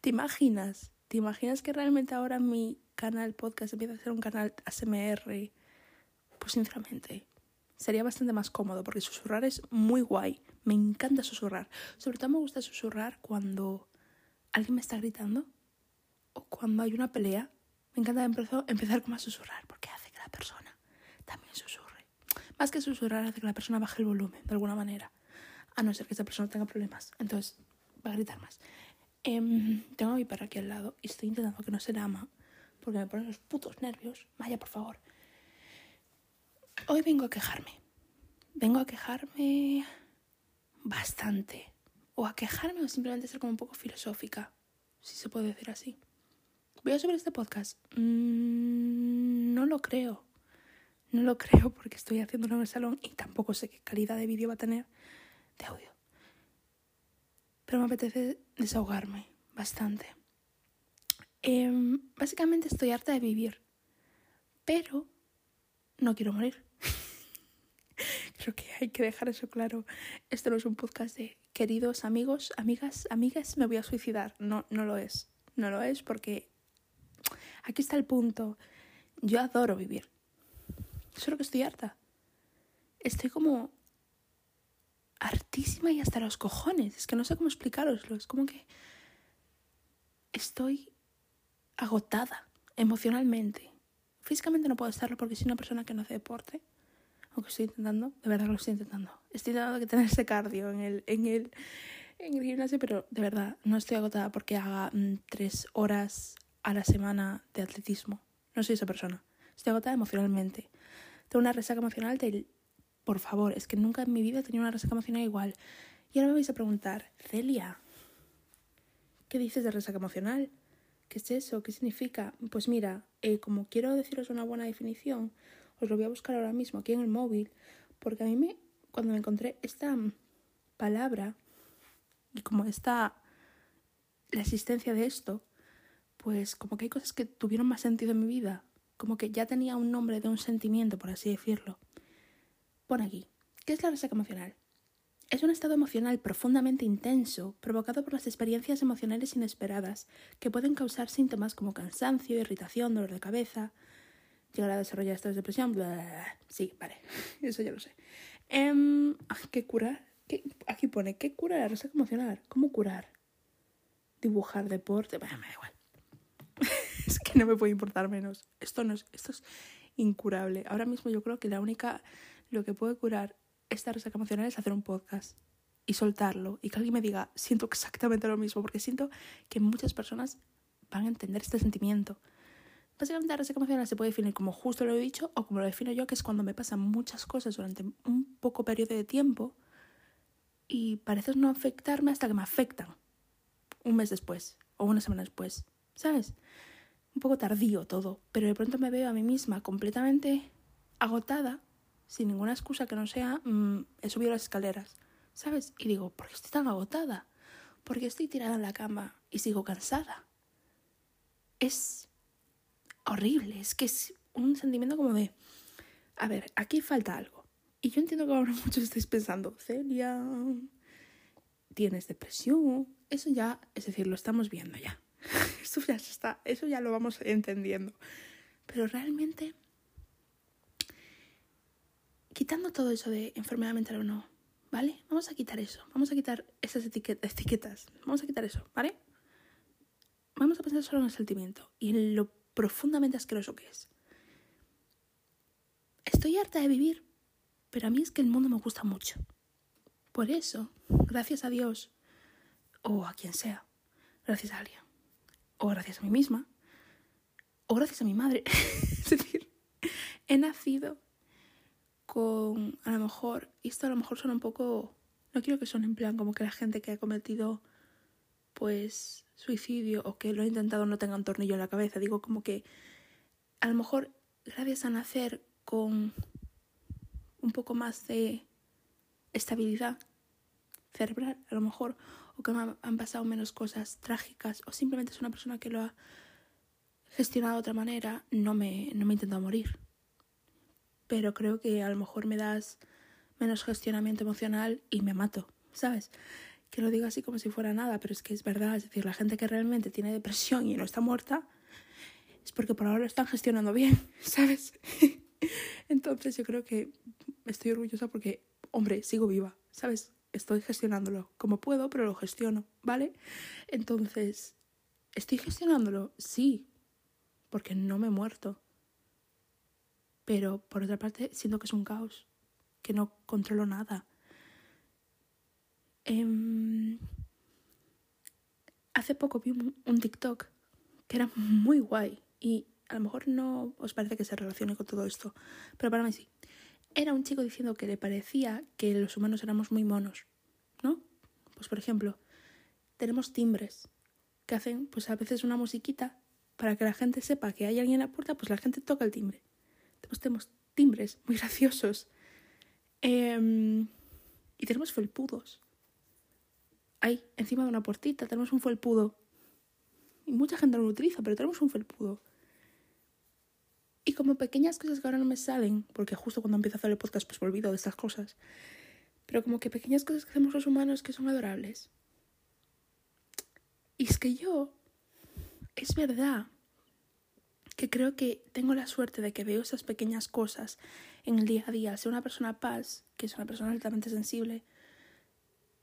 ¿Te imaginas? ¿Te imaginas que realmente ahora mi canal podcast empieza a ser un canal ASMR? Pues sinceramente, sería bastante más cómodo porque susurrar es muy guay. Me encanta susurrar. Sobre todo me gusta susurrar cuando alguien me está gritando o cuando hay una pelea. Me encanta empezar como a susurrar porque hace que la persona también susurre. Más que susurrar hace que la persona baje el volumen de alguna manera. A no ser que esa persona tenga problemas. Entonces va a gritar más. Em, tengo a mi perro aquí al lado y estoy intentando que no se ama porque me ponen los putos nervios. Vaya, por favor. Hoy vengo a quejarme. Vengo a quejarme bastante. O a quejarme o simplemente ser como un poco filosófica, si se puede decir así. ¿Voy a subir este podcast? Mm, no lo creo. No lo creo porque estoy haciéndolo en el salón y tampoco sé qué calidad de vídeo va a tener de audio. Pero me apetece desahogarme bastante. Em, básicamente estoy harta de vivir, pero no quiero morir. Creo que hay que dejar eso claro. Esto no es un podcast de queridos amigos, amigas, amigas, me voy a suicidar. No, no lo es. No lo es porque aquí está el punto. Yo adoro vivir. Solo que estoy harta. Estoy como hartísima y hasta los cojones. Es que no sé cómo explicaroslo. Es como que estoy agotada emocionalmente. Físicamente no puedo estarlo porque soy una persona que no hace deporte. Aunque estoy intentando, de verdad lo estoy intentando. Estoy intentando que tener ese cardio en el, en el, en el gimnasio, pero de verdad no estoy agotada porque haga mm, tres horas a la semana de atletismo. No soy esa persona. Estoy agotada emocionalmente. Tengo una resaca emocional del... Por favor, es que nunca en mi vida he tenido una resaca emocional igual. Y ahora me vais a preguntar, Celia, ¿qué dices de resaca emocional? ¿Qué es eso? ¿Qué significa? Pues mira, eh, como quiero deciros una buena definición, os lo voy a buscar ahora mismo aquí en el móvil, porque a mí me, cuando me encontré esta palabra y como está la existencia de esto, pues como que hay cosas que tuvieron más sentido en mi vida, como que ya tenía un nombre de un sentimiento, por así decirlo. Aquí, ¿qué es la resaca emocional? Es un estado emocional profundamente intenso, provocado por las experiencias emocionales inesperadas, que pueden causar síntomas como cansancio, irritación, dolor de cabeza, llegar a desarrollar esta depresión. Sí, vale, eso ya lo sé. Eh, ¿Qué curar? ¿Qué? Aquí pone, ¿qué cura la resaca emocional? ¿Cómo curar? Dibujar deporte, bueno, me da igual. es que no me puede importar menos. Esto no es, esto es incurable. Ahora mismo yo creo que la única, lo que puede curar esta resaca emocional es hacer un podcast y soltarlo y que alguien me diga, siento exactamente lo mismo, porque siento que muchas personas van a entender este sentimiento. Básicamente la resaca emocional se puede definir como justo lo he dicho o como lo defino yo, que es cuando me pasan muchas cosas durante un poco periodo de tiempo y parece no afectarme hasta que me afectan un mes después o una semana después, ¿sabes? Un poco tardío todo, pero de pronto me veo a mí misma completamente agotada, sin ninguna excusa que no sea mmm, he subido las escaleras, ¿sabes? Y digo, ¿por qué estoy tan agotada? ¿Por qué estoy tirada en la cama y sigo cansada? Es horrible, es que es un sentimiento como de, a ver, aquí falta algo. Y yo entiendo que ahora muchos estáis pensando, Celia, tienes depresión, eso ya, es decir, lo estamos viendo ya. Esto ya está, eso ya lo vamos entendiendo. Pero realmente, quitando todo eso de enfermedad mental o no, ¿vale? Vamos a quitar eso, vamos a quitar esas etiquetas, vamos a quitar eso, ¿vale? Vamos a pensar solo en el sentimiento y en lo profundamente asqueroso que es. Estoy harta de vivir, pero a mí es que el mundo me gusta mucho. Por eso, gracias a Dios, o a quien sea, gracias a alguien, o gracias a mí misma, o gracias a mi madre, es decir, he nacido con, a lo mejor, esto a lo mejor suena un poco, no quiero que suene en plan como que la gente que ha cometido, pues, suicidio o que lo ha intentado no tenga un tornillo en la cabeza. Digo como que a lo mejor gracias a nacer con un poco más de estabilidad cerebral, a lo mejor, o que han pasado menos cosas trágicas, o simplemente es una persona que lo ha gestionado de otra manera, no me, no me he morir. Pero creo que a lo mejor me das menos gestionamiento emocional y me mato, ¿sabes? que lo digo así como si fuera nada, pero es que es verdad. Es decir, la gente que realmente tiene depresión y no está muerta es porque por ahora lo están gestionando bien, ¿sabes? Entonces yo creo que estoy orgullosa porque, hombre, sigo viva, ¿sabes? Estoy gestionándolo como puedo, pero lo gestiono, ¿vale? Entonces, ¿estoy gestionándolo? Sí, porque no me he muerto. Pero por otra parte, siento que es un caos, que no controlo nada. Eh, hace poco vi un, un, TikTok que era muy guay y a lo mejor no os parece que se relacione con todo esto, pero para mí sí. Era un chico diciendo que le parecía que los humanos éramos muy monos, ¿no? Pues por ejemplo, tenemos timbres que hacen pues a veces una musiquita para que la gente sepa que hay alguien en la puerta, pues la gente toca el timbre. Tenemos timbres muy graciosos. Eh, y tenemos felpudos ahí, encima de una puertita, tenemos un felpudo. Y mucha gente no lo utiliza, pero tenemos un felpudo. Y como pequeñas cosas que ahora no me salen, porque justo cuando empiezo a hacer el podcast pues me olvido de estas cosas, pero como que pequeñas cosas que hacemos los humanos que son adorables. Y es que yo, es verdad que creo que tengo la suerte de que veo esas pequeñas cosas en el día a día. Ser una persona paz, que es una persona altamente sensible,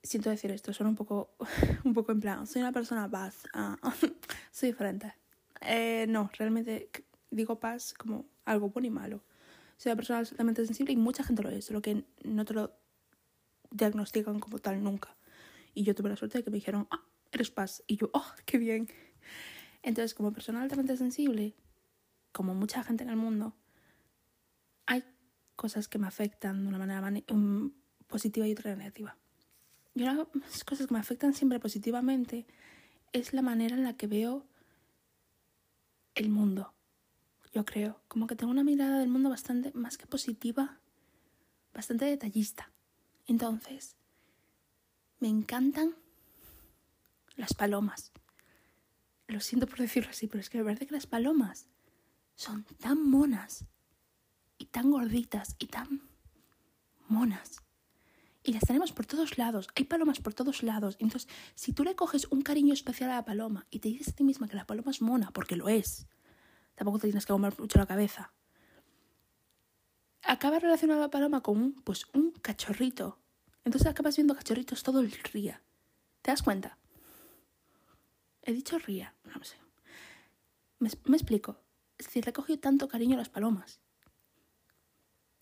siento decir esto, suena un poco, un poco en plan, soy una persona paz, ah, soy diferente. Eh, no, realmente digo paz como algo bueno y malo. Soy una persona absolutamente sensible y mucha gente lo es, solo que no te lo diagnostican como tal nunca. Y yo tuve la suerte de que me dijeron, ah, eres paz. Y yo, oh, qué bien. Entonces, como persona altamente sensible, como mucha gente en el mundo, hay cosas que me afectan de una manera um, positiva y otra negativa. Y una de las cosas que me afectan siempre positivamente es la manera en la que veo el mundo. Yo creo, como que tengo una mirada del mundo bastante más que positiva, bastante detallista. Entonces, me encantan las palomas. Lo siento por decirlo así, pero es que me parece que las palomas son tan monas y tan gorditas y tan monas y las tenemos por todos lados. Hay palomas por todos lados. Entonces, si tú le coges un cariño especial a la paloma y te dices a ti misma que la paloma es mona, porque lo es, tampoco te tienes que comer mucho la cabeza. Acaba relacionado a la paloma con un, pues, un cachorrito. Entonces acabas viendo cachorritos todo el día. ¿Te das cuenta? He dicho ría, no sé. Me explico. Es decir, cogido tanto cariño a las palomas.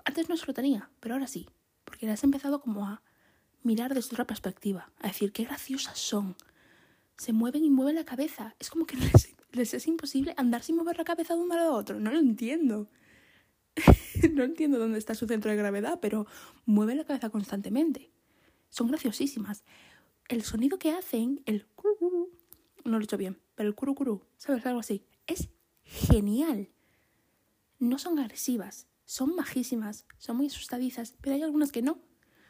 Antes no se lo tenía, pero ahora sí porque las he empezado como a mirar desde otra perspectiva, a decir qué graciosas son. Se mueven y mueven la cabeza. Es como que les, es imposible andar sin mover la cabeza de un lado a otro. No lo entiendo. no entiendo dónde está su centro de gravedad, pero mueven la cabeza constantemente. Son graciosísimas. El sonido que hacen, el curú, no lo he hecho bien, pero el curú, ¿sabes? Algo así. Es genial. No son agresivas, son majísimas, son muy asustadizas, pero hay algunas que no.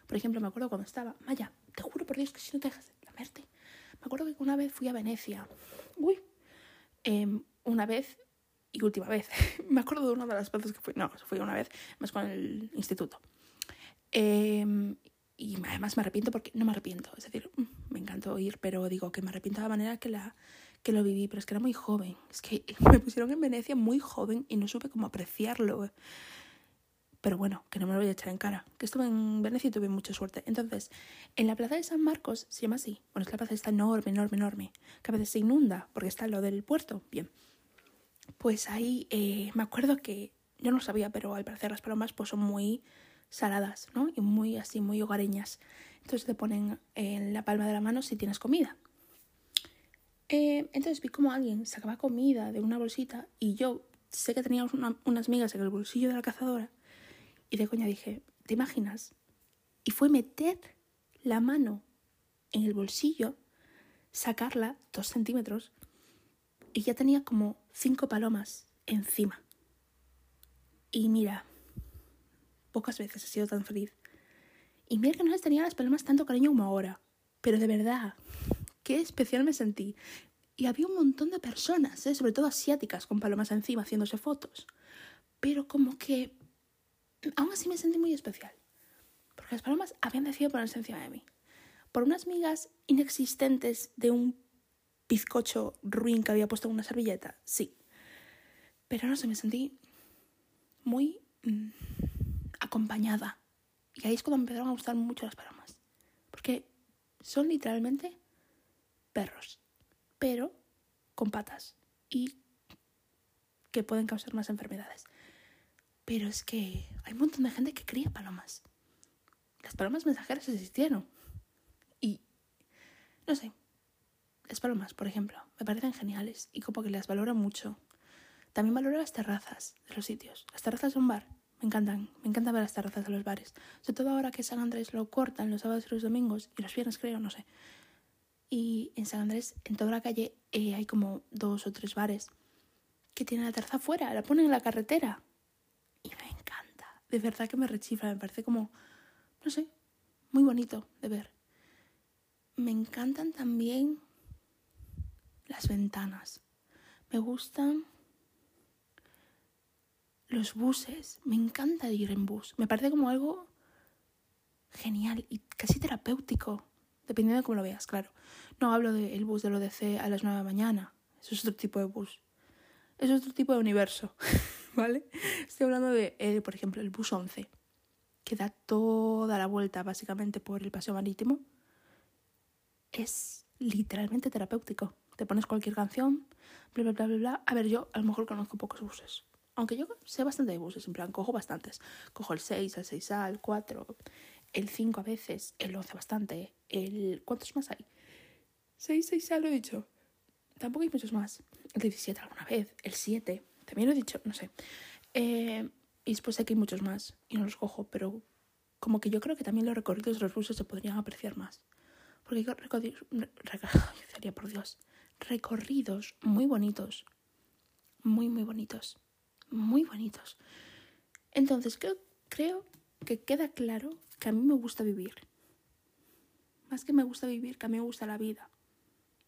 Por ejemplo, me acuerdo cuando estaba, Maya, te juro por Dios que si no te dejas de lamerte. Me acuerdo que una vez fui a Venecia. Uy, eh, una vez y última vez. me acuerdo de una de las veces que fui, no, fui una vez, más con el instituto. Eh, y además me arrepiento porque no me arrepiento, es decir, mm, me encantó ir, pero digo que me arrepiento de la manera que la que lo viví, pero es que era muy joven. Es que me pusieron en Venecia muy joven y no supe cómo apreciarlo. Pero bueno, que no me lo voy a echar en cara. Que estuve en Venecia y tuve mucha suerte. Entonces, en la plaza de San Marcos se llama así. Bueno, es la plaza está enorme, enorme, enorme. Que a veces se inunda porque está lo del puerto. Bien. Pues ahí eh, me acuerdo que yo no lo sabía, pero al parecer las palomas pues son muy saladas, ¿no? Y muy así, muy hogareñas. Entonces te ponen en la palma de la mano si tienes comida. Eh, entonces vi como alguien sacaba comida de una bolsita y yo sé que tenía unas migas en el bolsillo de la cazadora y de coña dije, ¿te imaginas? Y fue meter la mano en el bolsillo, sacarla dos centímetros y ya tenía como cinco palomas encima. Y mira, pocas veces he sido tan feliz. Y mira que no les tenía las palomas tanto cariño como ahora. Pero de verdad, qué especial me sentí. Y había un montón de personas, ¿eh? sobre todo asiáticas, con palomas encima haciéndose fotos. Pero como que aún así me sentí muy especial. Porque las palomas habían decidido ponerse encima de mí. por unas migas inexistentes de un bizcocho ruin que había puesto en una servilleta, sí. Pero no sé, me sentí muy mm, acompañada. Y ahí es cuando me empezaron a gustar mucho las palomas. Porque son literalmente perros, pero con patas y que pueden causar más enfermedades. Pero es que hay un montón de gente que cría palomas. Las palomas mensajeras existieron. Y, no sé, las palomas, por ejemplo, me parecen geniales y como que las valoro mucho. También valoro las terrazas de los sitios. Las terrazas de un bar, me encantan. Me encanta ver las terrazas de los bares. Sobre todo ahora que San Andrés lo cortan los sábados y los domingos y los viernes creo, no sé. Y en San Andrés, en toda la calle, eh, hay como dos o tres bares que tienen la terraza afuera, la ponen en la carretera. Y me encanta. De verdad que me rechifla, me parece como, no sé, muy bonito de ver. Me encantan también las ventanas. Me gustan los buses. Me encanta ir en bus. Me parece como algo genial y casi terapéutico, dependiendo de cómo lo veas, claro. No hablo del bus del ODC a las 9 de la mañana. Eso es otro tipo de bus. Es otro tipo de universo, ¿vale? Estoy hablando de, eh, por ejemplo, el bus 11, que da toda la vuelta básicamente por el paseo marítimo. Es literalmente terapéutico. Te pones cualquier canción, bla, bla, bla, bla, bla. A ver, yo a lo mejor conozco pocos buses. Aunque yo sé bastante de buses, en plan, cojo bastantes. Cojo el 6, el 6A, el 4, el 5 a veces, el 11 bastante, el... ¿Cuántos más hay? 6, 6A lo he dicho. Tampoco hay muchos más. El 17 alguna vez, el 7, también lo he dicho, no sé. Eh, y después sé que hay muchos más y no los cojo, pero como que yo creo que también los recorridos de los buses se podrían apreciar más. Porque hay recorridos, por Dios, recorridos muy bonitos. Muy, muy bonitos. Muy bonitos. Entonces, creo, creo que queda claro que a mí me gusta vivir. Más que me gusta vivir, que a mí me gusta la vida.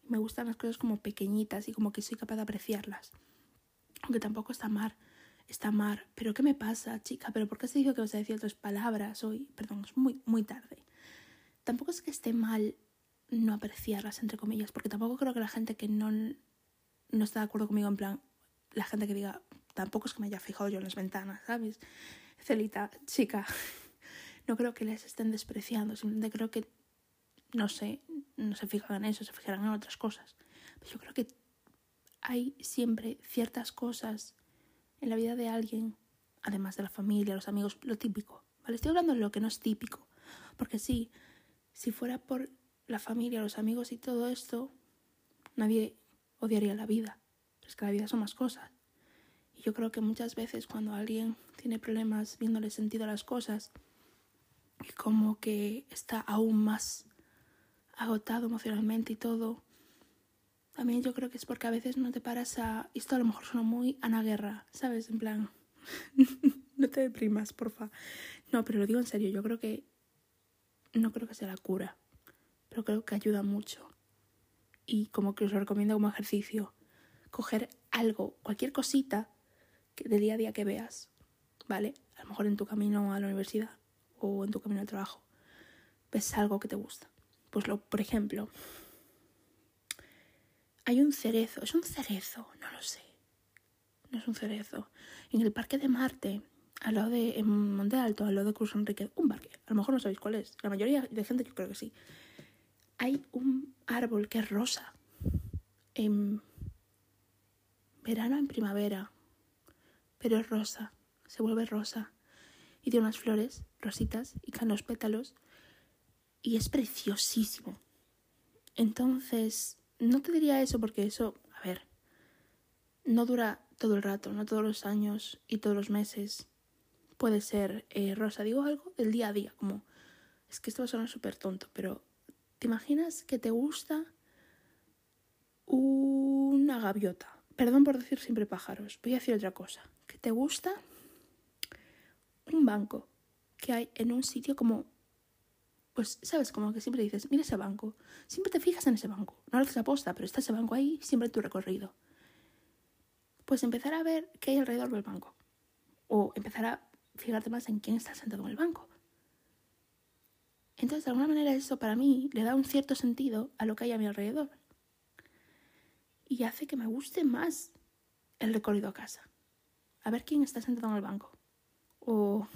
Me gustan las cosas como pequeñitas y como que soy capaz de apreciarlas. Aunque tampoco está mal. Está mal. Pero ¿qué me pasa, chica? ¿Pero por qué se dijo que vas a decir otras palabras hoy? Perdón, es muy, muy tarde. Tampoco es que esté mal no apreciarlas, entre comillas, porque tampoco creo que la gente que no, no está de acuerdo conmigo, en plan, la gente que diga, tampoco es que me haya fijado yo en las ventanas, ¿sabes? Celita, chica, no creo que les estén despreciando, simplemente creo que, no sé, no se fijan en eso, se fijarán en otras cosas. Pero yo creo que hay siempre ciertas cosas en la vida de alguien, además de la familia, los amigos, lo típico, ¿vale? Estoy hablando de lo que no es típico, porque sí, si fuera por la familia, los amigos y todo esto, nadie odiaría la vida. es que la vida son más cosas. Yo creo que muchas veces cuando alguien tiene problemas viéndole sentido a las cosas y como que está aún más agotado emocionalmente y todo, también yo creo que es porque a veces no te paras a... Esto a lo mejor suena muy Ana Guerra, ¿sabes? En plan, no te deprimas, porfa. No, pero lo digo en serio, yo creo que no creo que sea la cura pero creo que ayuda mucho. Y como que os lo recomiendo como ejercicio, coger algo, cualquier cosita de día a día que veas, ¿vale? A lo mejor en tu camino a la universidad o en tu camino al trabajo, ves algo que te gusta. Pues lo, por ejemplo, hay un cerezo, es un cerezo, no lo sé. No es un cerezo. En el Parque de Marte, al lado de en Monte Alto, al lado de Cruz Enrique, un parque. A lo mejor no sabéis cuál es. La mayoría de gente yo creo que sí hay un árbol que es rosa. En verano, en primavera. Pero es rosa. Se vuelve rosa. Y tiene unas flores rositas y caen los pétalos. Y es preciosísimo. Entonces, no te diría eso porque eso, a ver, no dura todo el rato, no todos los años y todos los meses puede ser eh, rosa. Digo algo del día a día, como es que esto va a sonar súper tonto, pero ¿Te imaginas que te gusta una gaviota? Perdón por decir siempre pájaros, voy a decir otra cosa. Te gusta un banco que hay en un sitio como pues, ¿sabes? Como que siempre dices, mira ese banco. Siempre te fijas en ese banco. No lo haces aposta, pero está ese banco ahí siempre en tu recorrido. Pues empezar a ver qué hay alrededor del banco. O empezar a fijarte más en quién está sentado en el banco Entonces, de alguna manera, eso para mí le da un cierto sentido a lo que hay a mi alrededor. Y hace que me guste más el recorrido a casa. A ver quién está sentado en el banco. O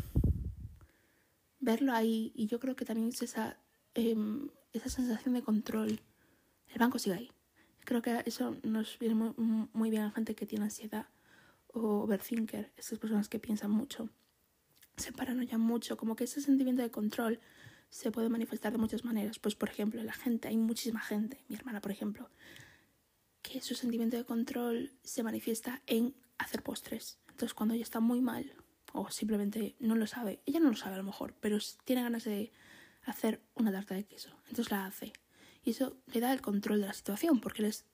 verlo ahí. Y yo creo que también es esa, em, esa sensación de control. El banco sigue ahí. Creo que eso nos viene muy, muy bien a gente que tiene ansiedad o overthinker, esas personas que piensan mucho, se paranoian mucho, como que ese sentimiento de control se puede manifestar de muchas maneras. Pues, por ejemplo, la gente, hay muchísima gente, mi hermana, por ejemplo, que su sentimiento de control se manifiesta en hacer postres. Entonces, cuando ella está muy mal o simplemente no lo sabe, ella no lo sabe a lo mejor, pero tiene ganas de hacer una tarta de queso, entonces la hace. Y eso le da el control de la situación, porque les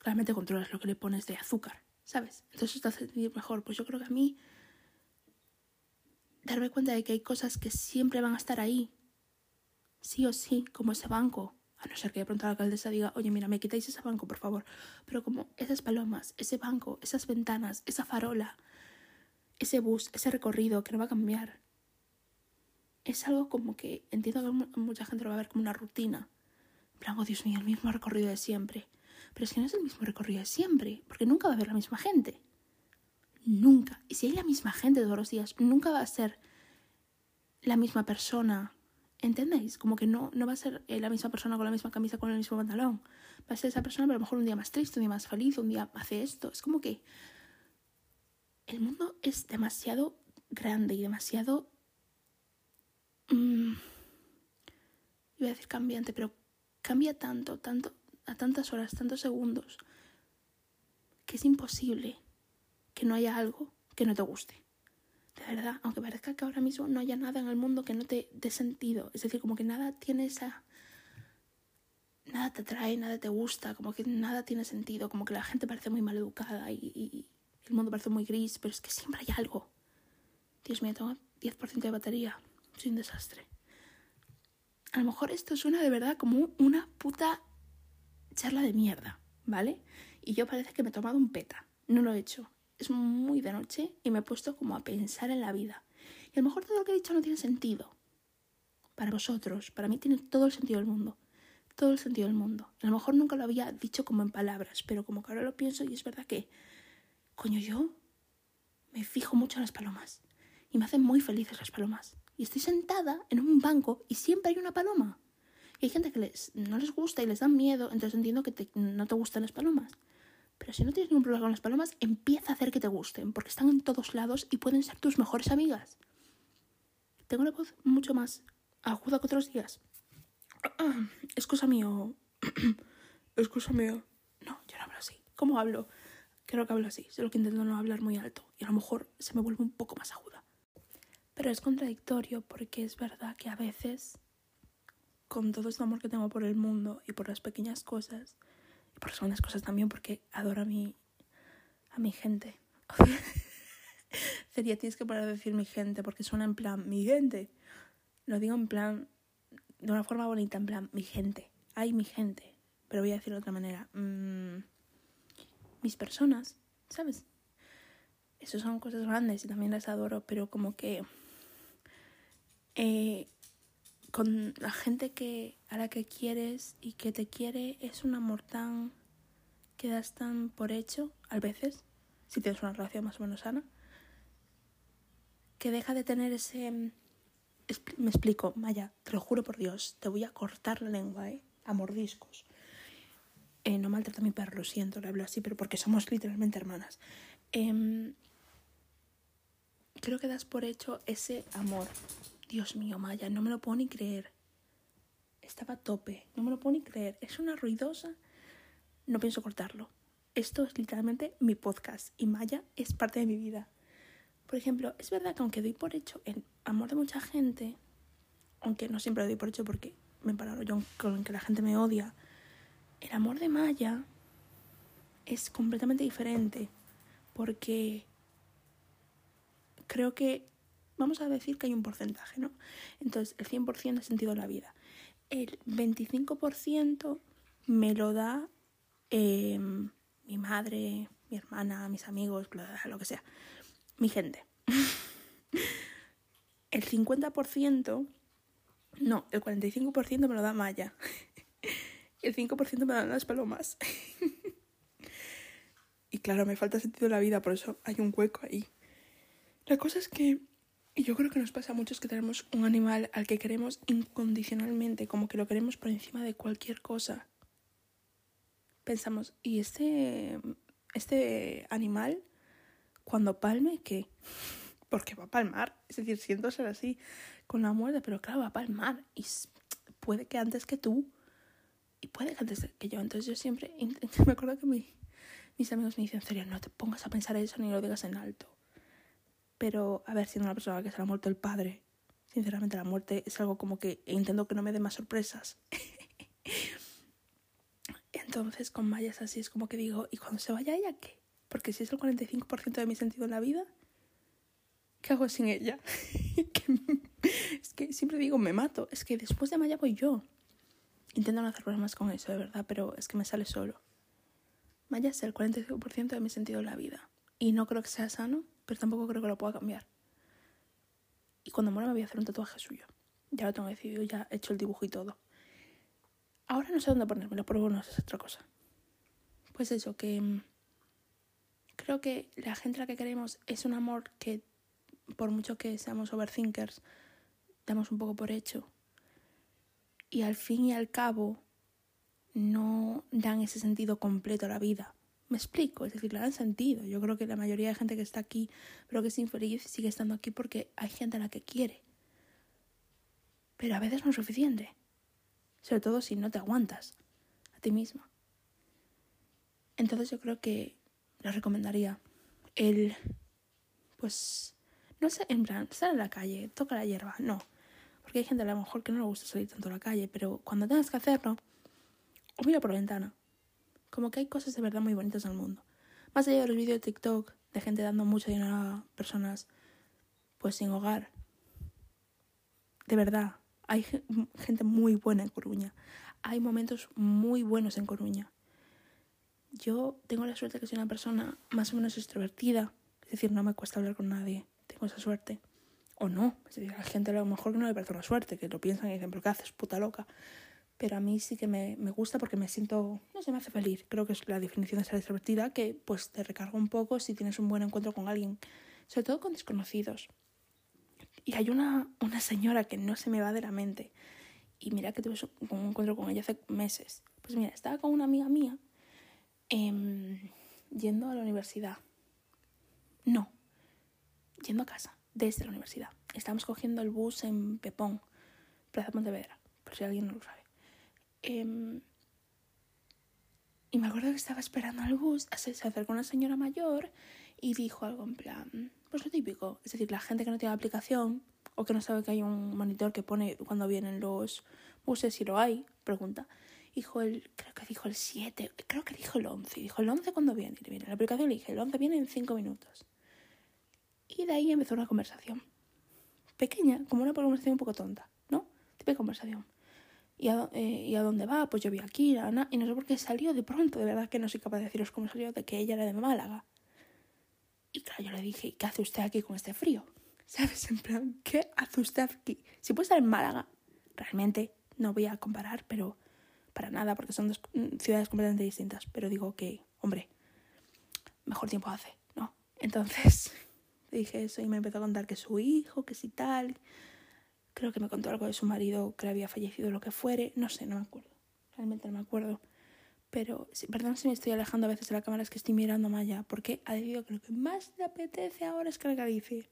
realmente controlas lo que le pones de azúcar. ¿sabes? Entonces te hace sentir mejor. Pues yo creo que a mí darme cuenta de que hay cosas que siempre van a estar ahí, sí o sí, como ese banco. A no ser que de pronto la alcaldesa diga, oye, mira, me quitáis ese banco, por favor. Pero como esas palomas, ese banco, esas ventanas, esa farola, ese bus, ese recorrido que no va a cambiar. Es algo como que entiendo que mucha gente lo va a ver como una rutina. En plan, oh Dios mío, el mismo recorrido de siempre. Pero es que no es el mismo recorrido de siempre, porque nunca va a haber la misma gente. Nunca. Y si hay la misma gente todos los días, nunca va a ser la misma persona. ¿Entendéis? Como que no, no va a ser eh, la misma persona con la misma camisa, con el mismo pantalón. Va a ser esa persona, pero a lo mejor un día más triste, un día más feliz, un día hace esto. Es como que el mundo es demasiado grande y demasiado... Mmm, iba a decir cambiante, pero cambia tanto, tanto, a tantas horas, tantos segundos, que es imposible que no haya algo que no te guste. De verdad, aunque parezca que ahora mismo no haya nada en el mundo que no te dé sentido. Es decir, como que nada tiene esa... Nada te atrae, nada te gusta, como que nada tiene sentido, como que la gente parece muy mal educada y el mundo parece muy gris, pero es que siempre hay algo. Dios mío, tengo 10% de batería. Soy un desastre. A lo mejor esto suena de verdad como una puta charla de mierda, ¿vale? Y yo parece que me he tomado un peta. No lo he hecho. Es muy de noche y me he puesto como a pensar en la vida. Y a lo mejor todo lo que he dicho no tiene sentido. Para vosotros, para mí tiene todo el sentido del mundo. Todo el sentido del mundo. A lo mejor nunca lo había dicho como en palabras, pero como que ahora lo pienso y es verdad que, coño, yo me fijo mucho en las palomas. Y me hacen muy felices las palomas. Y estoy sentada en un banco y siempre hay una paloma. Y hay gente que les, no les gusta y les da miedo, entonces entiendo que no te gustan las palomas. Pero si no tienes ningún problema con las palomas, empieza a hacer que te gusten, porque están en todos lados y pueden ser tus mejores amigas. Tengo la voz mucho más aguda que otros días. Excusa mío. Excusa mío. No, yo no hablo así. ¿Cómo hablo? Creo que hablo así, solo que intento no hablar muy alto y a lo mejor se me vuelve un poco más aguda. Pero es contradictorio porque es verdad que a veces con todo este amor que tengo por el mundo y por las pequeñas cosas, y por las grandes cosas también, porque adoro a mi, a mi gente. Sería, tienes que parar de decir mi gente, porque suena en plan, mi gente. Lo digo en plan, de una forma bonita, en plan, mi gente. Ay, mi gente. Pero voy a decirlo de otra manera. Mm, mis personas, ¿sabes? Esas son cosas grandes y también las adoro, pero como que... Eh, con la gente que a la que quieres y que te quiere es un amor tan que das tan por hecho a veces si tienes una relación más o menos sana que deja de tener ese me explico Maya te lo juro por Dios te voy a cortar la lengua eh a mordiscos eh, no maltrata a mi perro lo siento le hablo así pero porque somos literalmente hermanas eh, creo que das por hecho ese amor Dios mío, Maya, no me lo puedo ni creer. Estaba a tope, no me lo puedo ni creer. Es una ruidosa. No pienso cortarlo. Esto es literalmente mi podcast y Maya es parte de mi vida. Por ejemplo, es verdad que aunque doy por hecho el amor de mucha gente, aunque no siempre lo doy por hecho porque me paro yo con que la gente me odia, el amor de Maya es completamente diferente porque creo que vamos a decir que hay un porcentaje, ¿no? Entonces, el 100% es sentido la vida. El 25% me lo da em, mi madre, mi hermana, mis amigos, lo que sea, mi gente. el 50% No, el 45% me lo da Maya. El 5% me dan las palomas. y claro, me falta sentido en la vida, por eso hay un hueco ahí. La cosa es que y yo creo que nos pasa a muchos que tenemos un animal al que queremos incondicionalmente, como que lo queremos por encima de cualquier cosa. Pensamos, ¿y este, este animal, cuando palme, qué? Porque va a palmar. Es decir, siento ser así con la muerte, pero claro, va a palmar. Y puede que antes que tú, y puede que antes que yo. Entonces yo siempre, me acuerdo que mis amigos me dicen, serio, no te pongas a pensar eso ni lo digas en alto pero, a ver, siendo una persona que se le ha muerto el padre, sinceramente la muerte es algo como que intento que no me dé más sorpresas. Entonces, con Maya así, es como que digo, ¿y cuando se vaya ella qué? Porque si es el 45% de mi sentido en la vida, ¿qué hago sin ella? es que siempre digo, me mato. Es que después de Maya voy yo. Intento no hacer problemas con eso, de verdad, pero es que me sale solo. Maya es el 45% de mi sentido en la vida. Y no creo que sea sano pero tampoco creo que lo pueda cambiar. Y cuando muera me voy a hacer un tatuaje suyo. Ya lo tengo decidido, ya he hecho el dibujo y todo. Ahora no sé dónde ponérmelo, pero bueno, es otra cosa. Pues eso, que mm, creo que la gente a la que queremos es un amor que, por mucho que seamos overthinkers, damos un poco por hecho. Y al fin y al cabo, no dan ese sentido completo a la vida. Me explico, es decir, le dan sentido. Yo creo que la mayoría de gente que está aquí, pero que es infeliz, sigue estando aquí porque hay gente a la que quiere. Pero a veces no es suficiente. Sobre todo si no te aguantas a ti misma. Entonces yo creo que le recomendaría el, pues, no sé, en plan, estar en la calle, toca la hierba, no. Porque hay gente a lo mejor que no le gusta salir tanto a la calle, pero cuando tengas que hacerlo, o mira por la ventana, como que hay cosas de verdad muy bonitas en el mundo. Más allá de los vídeos de TikTok de gente dando mucho dinero a personas pues sin hogar. De verdad, hay gente muy buena en Coruña. Hay momentos muy buenos en Coruña. Yo tengo la suerte de que soy una persona más o menos extrovertida. Es decir, no me cuesta hablar con nadie. Tengo esa suerte. O no. Hay gente a lo mejor que no le parece una suerte, que lo piensan y dicen, pero ¿qué haces, puta loca? pero a mí sí que me, me, gusta porque me siento, no sé, me hace feliz. Creo que es la definición de ser extrovertida, que pues te recarga un poco si tienes un buen encuentro con alguien, sobre todo con desconocidos. Y hay una, una señora que no se me va de la mente, y mira que tuve un encuentro con ella hace meses. Pues mira, estaba con una amiga mía eh, yendo a la universidad. No, yendo a casa, desde la universidad. Estábamos cogiendo el bus en Pepón, Plaza Pontevedra, por si alguien no lo sabe. Em, y me acuerdo que estaba esperando al bus, se, acercó una señora mayor y dijo algo en plan, pues lo típico, es decir, la gente que no tiene aplicación o que no sabe que hay un monitor que pone cuando vienen los buses, si lo hay, pregunta. Dijo el, creo que dijo el 7, creo que dijo el 11, dijo el 11 cuando viene, y viene la aplicación le dije, el 11 viene en 5 minutos. Y de ahí empezó una conversación. Pequeña, como una conversación un poco tonta, ¿no? Típica conversación. ¿Y a, eh, ¿Y a dónde va? Pues yo vi aquí, Ana, y no sé por qué salió de pronto, de verdad que no soy capaz de deciros cómo salió, de que ella era de Málaga. Y claro, yo le dije, ¿y qué hace usted aquí con este frío? ¿Sabes? En plan, ¿qué hace usted aquí? Si puede estar en Málaga, realmente no voy a comparar, pero para nada, porque son dos ciudades completamente distintas. Pero digo que, hombre, mejor tiempo hace, ¿no? Entonces dije eso y me empezó a contar que su hijo, que si tal, Creo que me contó algo de su marido que le había fallecido, lo que fuere. No sé, no me acuerdo. Realmente no me acuerdo. Pero, perdón si me estoy alejando a veces de la cámara, es que estoy mirando a Maya, porque ha decidido que lo que más le apetece ahora es que le acaricie.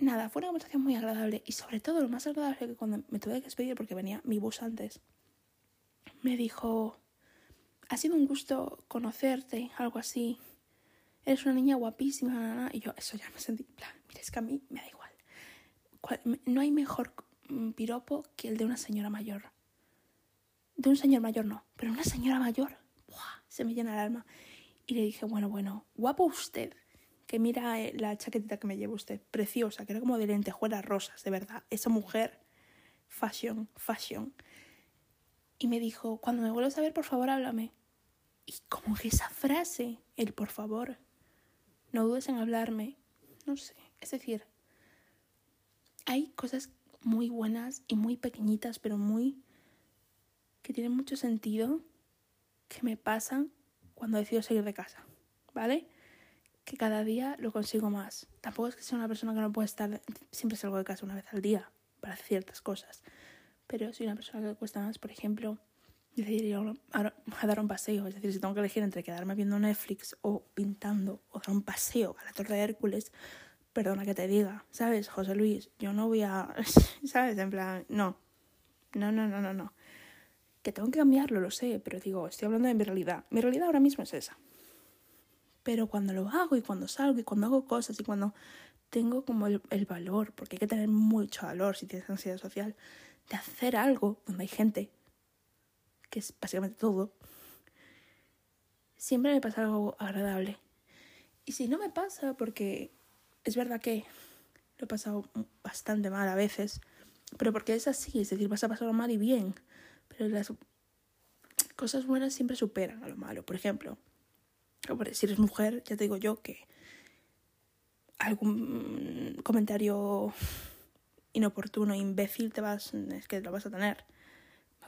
Nada, fue una conversación muy agradable y sobre todo lo más agradable que cuando me tuve que despedir porque venía mi bus antes, me dijo, ha sido un gusto conocerte, algo así. Eres una niña guapísima, y yo eso ya me sentí, mira, es que a mí me da igual no hay mejor mm, piropo que el de una señora mayor. De un señor mayor no, pero una señora mayor, se me llena el alma. Y le dije, bueno, bueno, guapo usted, que mira eh, la chaquetita que me lleva usted, preciosa, que era como de lentejuelas rosas, de verdad. Esa mujer, fashion, fashion. Y me dijo, cuando me vuelvas a ver, por favor, háblame. Y como que esa frase, el por favor, no dudes en hablarme, no sé, es decir, hay cosas muy buenas y muy pequeñitas, pero muy... que tienen mucho sentido, que me pasan cuando decido salir de casa, ¿vale? Que cada día lo consigo más. Tampoco es que sea una persona que no puede estar, siempre salgo de casa una vez al día para ciertas cosas, pero soy una persona que cuesta más, por ejemplo, decidir a dar un paseo. Es decir, si tengo que elegir entre quedarme viendo Netflix o pintando o dar un paseo a la Torre de Hércules, perdona que te diga, ¿sabes, José Luis? Yo no voy a, ¿sabes? En plan, no, no, no, no, no, no. Que tengo que cambiarlo, lo sé, pero digo, estoy hablando de mi realidad. Mi realidad ahora mismo es esa. Pero cuando lo hago y cuando salgo y cuando hago cosas y cuando tengo como el, el valor, porque hay que tener mucho valor si tienes ansiedad social, de hacer algo donde hay gente que es básicamente todo, siempre me pasa algo agradable. Y si no me pasa, porque es verdad que lo he pasado bastante mal a veces, pero porque es así, es decir, vas a pasarlo mal y bien, pero las cosas buenas siempre superan a lo malo. Por ejemplo, si eres mujer, ya te digo yo que algún comentario inoportuno, imbécil, te vas, es que lo vas a tener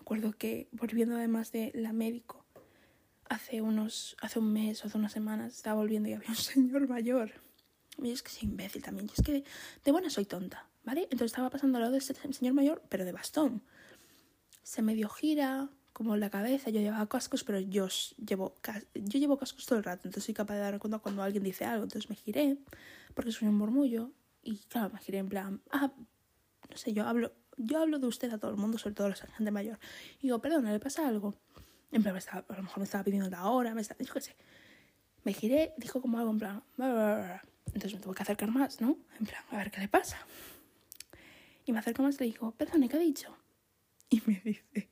recuerdo que volviendo además de la médico, hace unos, hace un mes o hace unas semanas estaba volviendo y había un señor mayor. Y es que soy imbécil también. Y es que de, buena soy tonta, ¿vale? Entonces estaba pasando al lado de ese señor mayor, pero de bastón. Se medio gira, como la cabeza. Yo llevaba cascos, pero yo llevo, yo llevo cascos todo el rato. Entonces soy capaz de darme cuenta cuando alguien dice algo. Entonces me giré, porque soy un murmullo. Y claro, me giré en plan, ah, no sé, yo hablo, yo hablo de usted a todo el mundo, sobre todo a la gente mayor. Y digo, perdón, ¿le pasa algo? En plan, a lo mejor me estaba pidiendo la hora, me estaba, yo qué sé. Me giré, dijo como algo en plan, entonces me tuve que acercar más, ¿no? En plan, a ver qué le pasa. Y me acerco más y le digo, perdone, ¿qué ha dicho? Y me dice,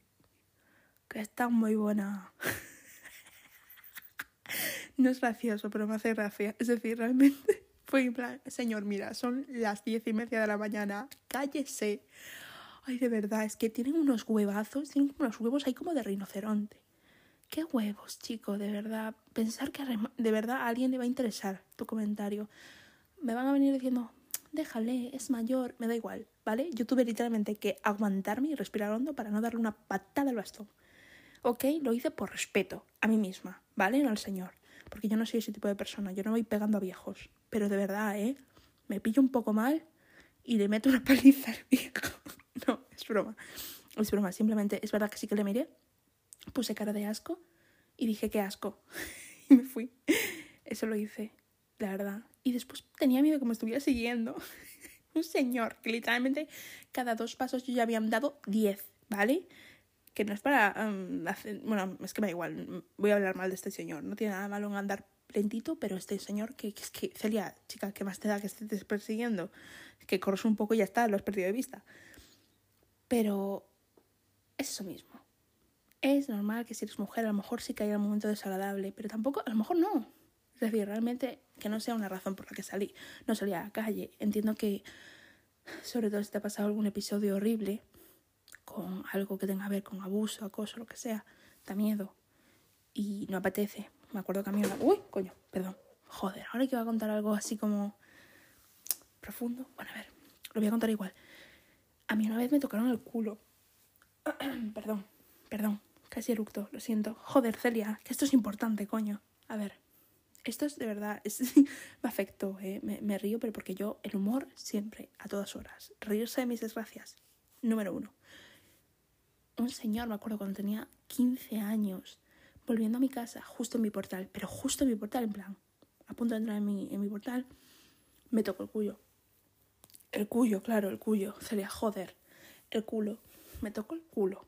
que está muy buena. no es gracioso, pero me hace gracia. Es decir, realmente fue en plan, señor, mira, son las diez y media de la mañana, cállese. Ay, de verdad, es que tienen unos huevazos, tienen unos huevos ahí como de rinoceronte. Qué huevos, chico, de verdad. Pensar que de verdad a alguien le va a interesar tu comentario. Me van a venir diciendo, déjale, es mayor, me da igual, ¿vale? Yo tuve literalmente que aguantarme y respirar hondo para no darle una patada al bastón. ¿Ok? Lo hice por respeto a mí misma, ¿vale? No al señor. Porque yo no soy ese tipo de persona, yo no voy pegando a viejos. Pero de verdad, ¿eh? Me pillo un poco mal y le meto una paliza al viejo. No, es broma. Es broma, simplemente es verdad que sí que le miré, puse cara de asco y dije qué asco. y me fui. Eso lo hice, la verdad. Y después tenía miedo que me estuviera siguiendo. Un señor que literalmente cada dos pasos yo ya había dado diez, ¿vale? Que no es para um, hacer... Bueno, es que me da igual, voy a hablar mal de este señor. No tiene nada malo en andar lentito, pero este señor que, que es que, Celia, chica, ¿qué más te da que estés persiguiendo? Que corres un poco y ya está, lo has perdido de vista. Pero es eso mismo. Es normal que si eres mujer a lo mejor sí que haya un momento desagradable, pero tampoco, a lo mejor no. Es decir, realmente que no sea una razón por la que salí. No salí a la calle. Entiendo que, sobre todo si te ha pasado algún episodio horrible, con algo que tenga que ver con abuso, acoso, lo que sea, da miedo. Y no apetece. Me acuerdo que a mí una... Uy, coño, perdón. Joder, ahora que iba a contar algo así como profundo. Bueno, a ver, lo voy a contar igual. A mí una vez me tocaron el culo. perdón, perdón, casi eructo, lo siento. Joder, Celia, que esto es importante, coño. A ver, esto es de verdad, me afectó, ¿eh? me, río, pero porque yo, el humor siempre, a todas horas. Reírse de mis desgracias, número uno. Un señor, me acuerdo cuando tenía 15 años, volviendo a mi casa, justo en mi portal, pero justo en mi portal, en plan, a punto de entrar en mi, en mi portal, me tocó el culo. El cuyo, claro, el cuyo. Celia, joder. El culo. Me tocó el culo.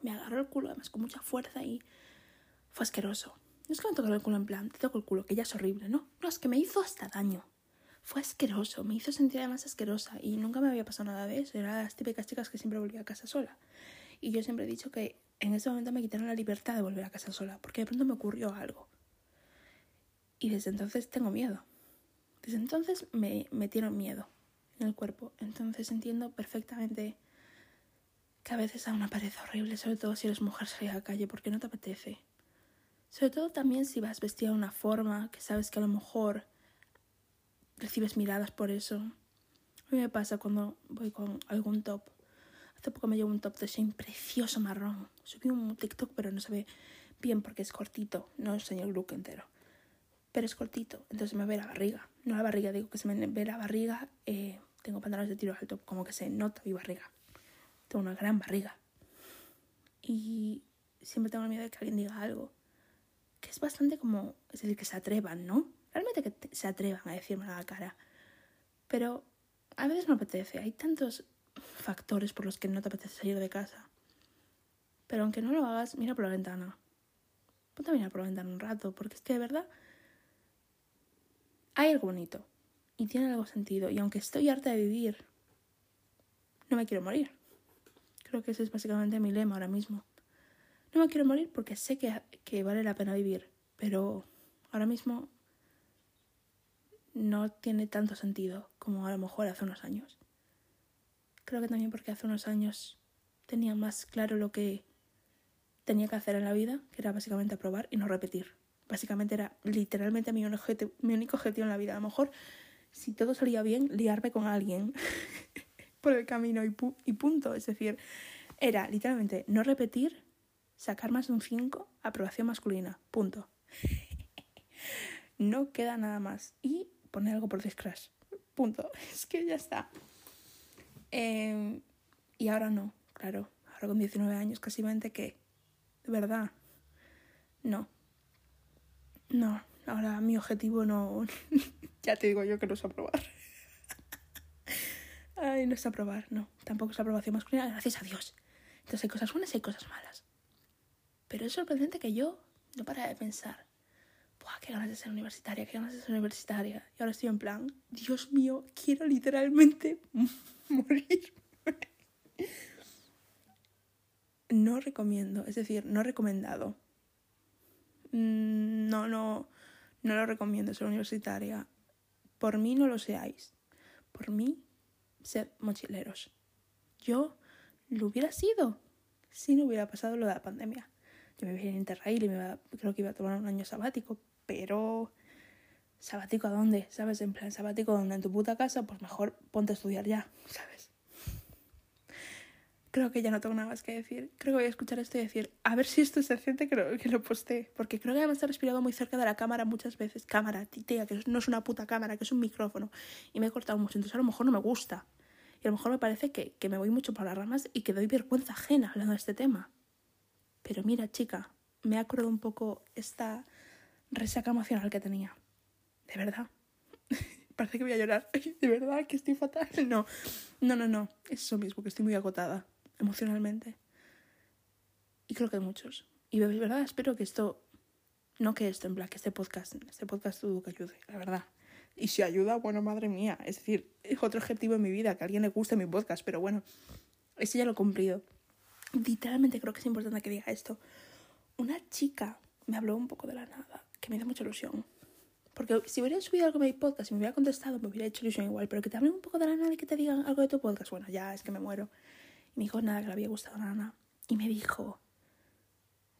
Me agarró el culo, además con mucha fuerza y fue asqueroso. No es que me tocó el culo en plan, te toco el culo, que ya es horrible, ¿no? No, es que me hizo hasta daño. Fue asqueroso, me hizo sentir además asquerosa y nunca me había pasado nada de eso. Era las típicas chicas que siempre volvía a casa sola. Y yo siempre he dicho que en ese momento me quitaron la libertad de volver a casa sola, porque de pronto me ocurrió algo. Y desde entonces tengo miedo. Desde entonces me metieron miedo el cuerpo. Entonces entiendo perfectamente que a veces a una parece horrible, sobre todo si eres mujer salir a la calle porque no te apetece. Sobre todo también si vas vestida de una forma que sabes que a lo mejor recibes miradas por eso. A mí me pasa cuando voy con algún top. Hace poco me llevo un top de Shane precioso marrón. Subí un TikTok, pero no se ve bien porque es cortito. No enseño el look entero. Pero es cortito, entonces me ve la barriga. No la barriga, digo que se me ve la barriga. Eh, tengo pantalones de tiro alto, como que se nota mi barriga. Tengo una gran barriga. Y siempre tengo miedo de que alguien diga algo. Que es bastante como, es decir, que se atrevan, ¿no? Realmente que se atrevan a decirme a la cara. Pero a veces me apetece. Hay tantos factores por los que no te apetece salir de casa. Pero aunque no lo hagas, mira por la ventana. Ponte a mirar por la ventana un rato, porque es que de verdad hay algo bonito y tiene algo sentido. Y aunque estoy harta de vivir, no me quiero morir. Creo que ese es básicamente mi lema ahora mismo. No me quiero morir porque sé que, que vale la pena vivir, pero ahora mismo no tiene tanto sentido como a lo mejor hace unos años. Creo que también porque hace unos años tenía más claro lo que tenía que hacer en la vida, que era básicamente aprobar y no repetir. Básicamente era literalmente mi, mi único objetivo en la vida. A lo mejor, si todo salía bien, liarme con alguien por el camino y, y punto. Es decir, era literalmente no repetir, sacar más de un 5, aprobación masculina, punto. no queda nada más. Y poner algo por Crash. Punto. Es que ya está. Em, y ahora no, claro. Ahora con 19 años, casi 20, que de verdad, no. No, ahora mi objetivo no. ya te digo yo que no es aprobar. Ay, no es aprobar, no. Tampoco es aprobación masculina, gracias a Dios. Entonces hay cosas buenas y hay cosas malas. Pero es sorprendente que yo no para de pensar Buah, qué ganas de ser universitaria, qué ganas de ser universitaria. Y ahora estoy en plan, Dios mío, quiero literalmente morir. no recomiendo, es decir, no recomendado. Mm, no, no, no lo recomiendo ser universitaria. Por mí no lo seáis. Por mí, sed mochileros. Yo lo hubiera sido si no hubiera pasado lo de la pandemia. Yo me iba a Interrail y me iba, creo que iba a tomar un año sabático, pero sabático a dónde, ¿sabes? En plan sabático donde en tu puta casa, pues mejor ponte a estudiar ya, ¿sabes? Creo que ya no tengo nada más que decir. Creo que voy a escuchar esto y decir, a ver si esto es decente que lo, que lo posté. Porque creo que además he respirado muy cerca de la cámara muchas veces. Cámara, tía, que no es una puta cámara, que es un micrófono. Y me he cortado mucho, entonces a lo mejor no me gusta. Y a lo mejor me parece que, que me voy mucho por las ramas y que doy vergüenza ajena hablando de este tema. Pero mira, chica, me ha curado un poco esta resaca emocional que tenía. De verdad. Parece que voy a llorar. De verdad que estoy fatal. No, no, no, no. Es eso mismo, que estoy muy agotada emocionalmente. Y creo que hay muchos. Y de verdad espero que esto, no que esto, en plan, que este podcast, este podcast todo que ayude, la verdad. Y si ayuda, bueno, madre mía. Es decir, es otro objetivo en mi vida, que a alguien le guste mi podcast, pero bueno, ese ya lo he cumplido. Literalmente creo que es importante que diga esto. Una chica me habló un poco de la nada que me hizo mucha ilusión. Porque si hubiera subido algo de mi podcast y me hubiera contestado, me hubiera hecho ilusión igual. Pero que te hablen un poco de la nada y que te digan algo de tu podcast, bueno, ya es que me muero. Y me dijo nada, que le había gustado nada. Y me dijo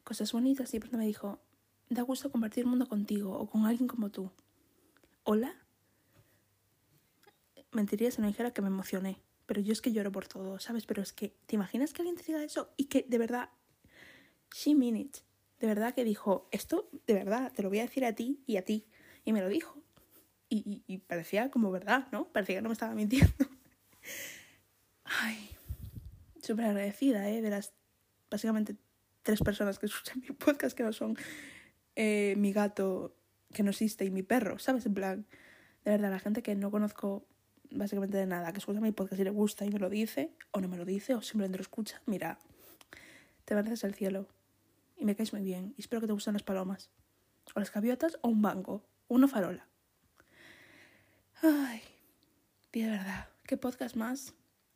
cosas bonitas y pronto me dijo, da gusto compartir el mundo contigo o con alguien como tú. ¿Hola? Mentiría si no dijera que me emocioné. Pero yo es que lloro por todo, ¿sabes? Pero es que, ¿te imaginas que alguien te diga eso? Y que de verdad, she mean it de verdad que dijo, esto de verdad, te lo voy a decir a ti y a ti. Y me lo dijo. Y, y, parecía como verdad, ¿no? Parecía que no me estaba mintiendo. Ay, súper agradecida, ¿eh? De las básicamente tres personas que escuchan mi podcast, que no son eh, mi gato que no existe y mi perro, ¿sabes? En plan, de verdad, la gente que no conozco básicamente de nada, que escucha mi podcast y le gusta y me lo dice, o no me lo dice, o simplemente lo escucha, mira, te mereces el cielo y me caes muy bien. Y espero que te gusten las palomas. O las gaviotas o un banco. Una farola. Ay, de verdad, qué podcast más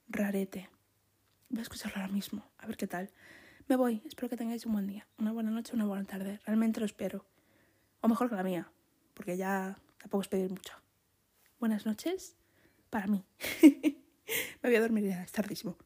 rarete. Voy a escucharlo ahora mismo, a ver qué tal. Me voy, espero que tengáis un buen día, una buena noche, una buena tarde. Realmente lo espero. O mejor que la mía, porque ya tampoco es pedir mucho. Buenas noches para mí. Me voy a dormir ya, es tardísimo.